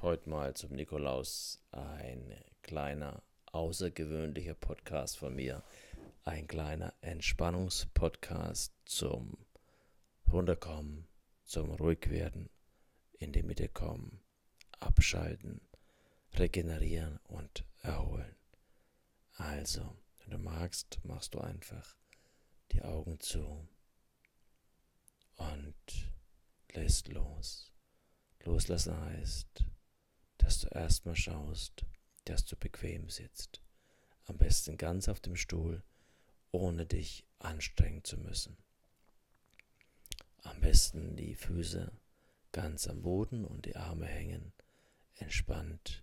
Heute mal zum Nikolaus ein kleiner außergewöhnlicher Podcast von mir. Ein kleiner Entspannungspodcast zum Runterkommen, zum Ruhigwerden, in die Mitte kommen, abschalten, regenerieren und erholen. Also, wenn du magst, machst du einfach die Augen zu und lässt los. Loslassen heißt, dass du erstmal schaust, dass du bequem sitzt. Am besten ganz auf dem Stuhl, ohne dich anstrengen zu müssen. Am besten die Füße ganz am Boden und die Arme hängen entspannt,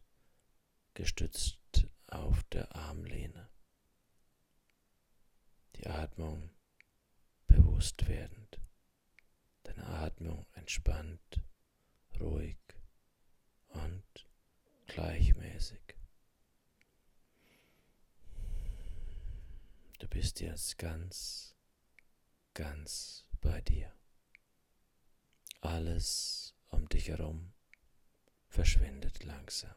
gestützt auf der Armlehne. Die Atmung bewusst werdend. Deine Atmung entspannt, ruhig gleichmäßig. Du bist jetzt ganz, ganz bei dir. Alles um dich herum verschwindet langsam.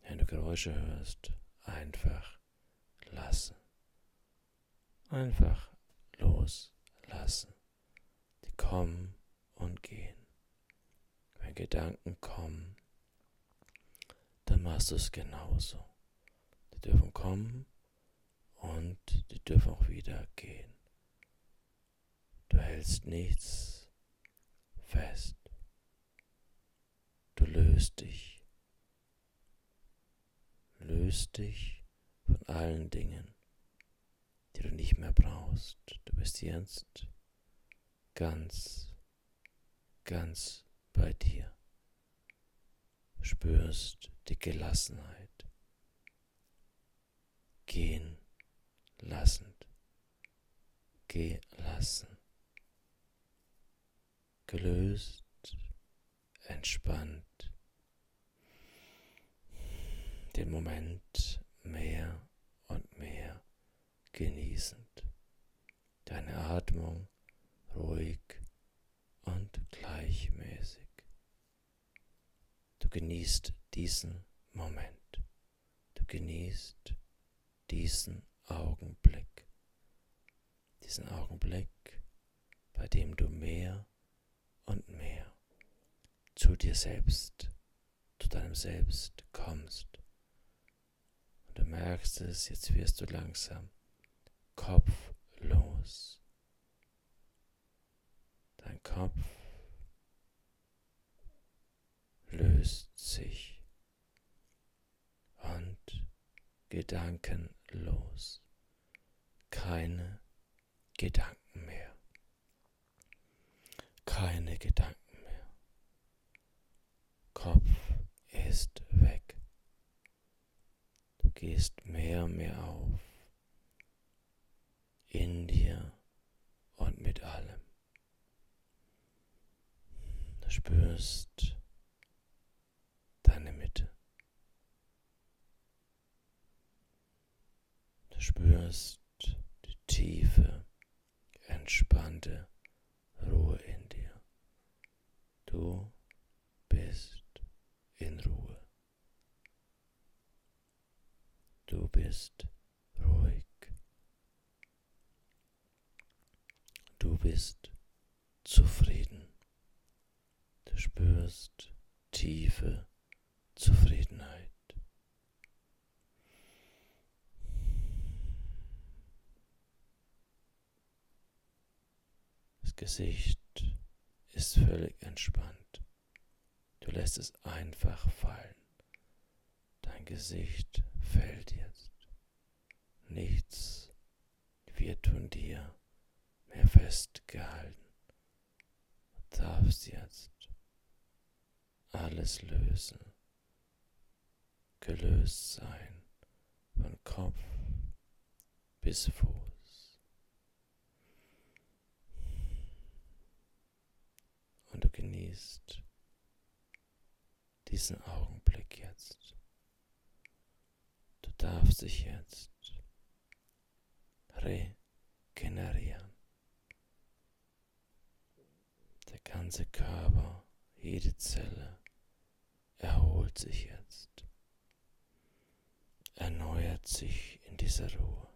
Wenn du Geräusche hörst, einfach lassen. Einfach loslassen. Die kommen und gehen. Wenn Gedanken kommen, machst du es genauso. Die dürfen kommen und die dürfen auch wieder gehen. Du hältst nichts fest. Du löst dich. Löst dich von allen Dingen, die du nicht mehr brauchst. Du bist jetzt ganz, ganz bei dir. Spürst die Gelassenheit. Gehen lassend. Gelassen. Gelöst, entspannt. Den Moment mehr und mehr genießend. Deine Atmung ruhig und gleichmäßig. Genießt diesen Moment. Du genießt diesen Augenblick. Diesen Augenblick, bei dem du mehr und mehr zu dir selbst, zu deinem Selbst kommst. Und du merkst es, jetzt wirst du langsam kopflos. Dein Kopf löst sich und gedankenlos. Keine Gedanken mehr. Keine Gedanken mehr. Kopf ist weg. Du gehst mehr und mehr auf. In dir und mit allem. Du spürst deine Mitte. Du spürst die tiefe, entspannte Ruhe in dir. Du bist in Ruhe. Du bist ruhig. Du bist zufrieden. Du spürst tiefe Zufriedenheit. Gesicht ist völlig entspannt. Du lässt es einfach fallen. Dein Gesicht fällt jetzt. Nichts wird von dir mehr festgehalten. Du darfst jetzt alles lösen gelöst sein von Kopf bis Fuß. Und du genießt diesen Augenblick jetzt. Du darfst dich jetzt regenerieren. Der ganze Körper, jede Zelle erholt sich jetzt, erneuert sich in dieser Ruhe,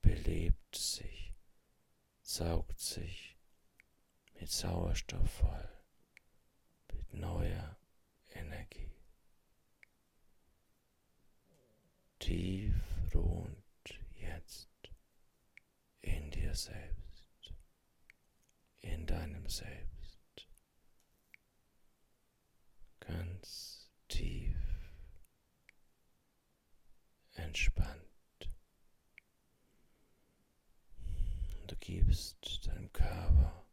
belebt sich, saugt sich mit Sauerstoff voll, mit neuer Energie. Tief ruhend jetzt in dir selbst, in deinem Selbst. ganz tief entspannt. Und du gibst deinem Körper,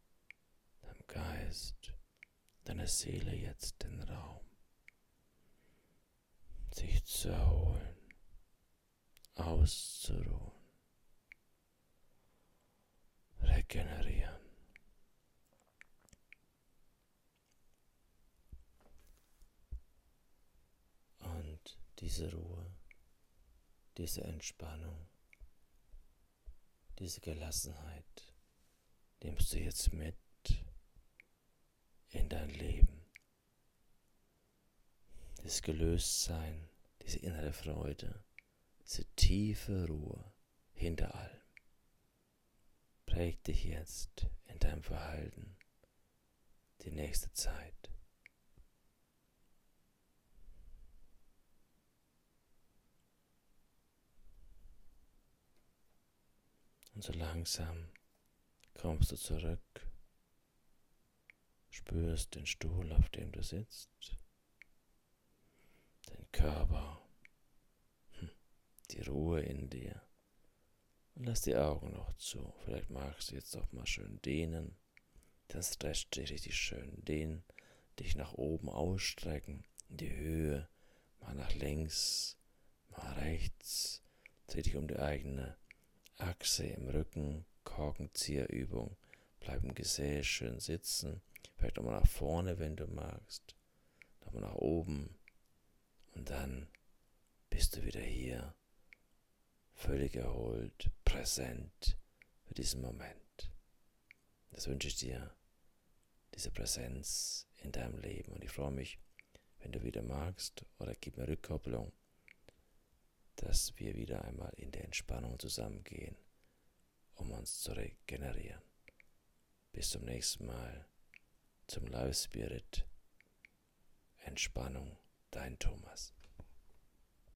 deinem Geist, deiner Seele jetzt den Raum, sich zu erholen, auszuruhen, regenerieren. diese Ruhe, diese Entspannung, diese Gelassenheit nimmst du jetzt mit in dein Leben. Das Gelöstsein, diese innere Freude, diese tiefe Ruhe hinter allem prägt dich jetzt in deinem Verhalten die nächste Zeit. Und so langsam kommst du zurück, spürst den Stuhl, auf dem du sitzt, den Körper, hm, die Ruhe in dir. Und lass die Augen noch zu. Vielleicht magst du jetzt auch mal schön dehnen. Das stretcht dich richtig schön. Dehnen, dich nach oben ausstrecken, in die Höhe, mal nach links, mal rechts. Dreh dich um die eigene Achse im Rücken, Korkenzieherübung, bleib im Gesäß schön sitzen, vielleicht nochmal nach vorne, wenn du magst, nochmal nach oben. Und dann bist du wieder hier, völlig erholt, präsent für diesen Moment. Das wünsche ich dir, diese Präsenz in deinem Leben. Und ich freue mich, wenn du wieder magst oder gib mir Rückkopplung dass wir wieder einmal in der Entspannung zusammengehen, um uns zu regenerieren. Bis zum nächsten Mal zum Live Spirit. Entspannung, dein Thomas.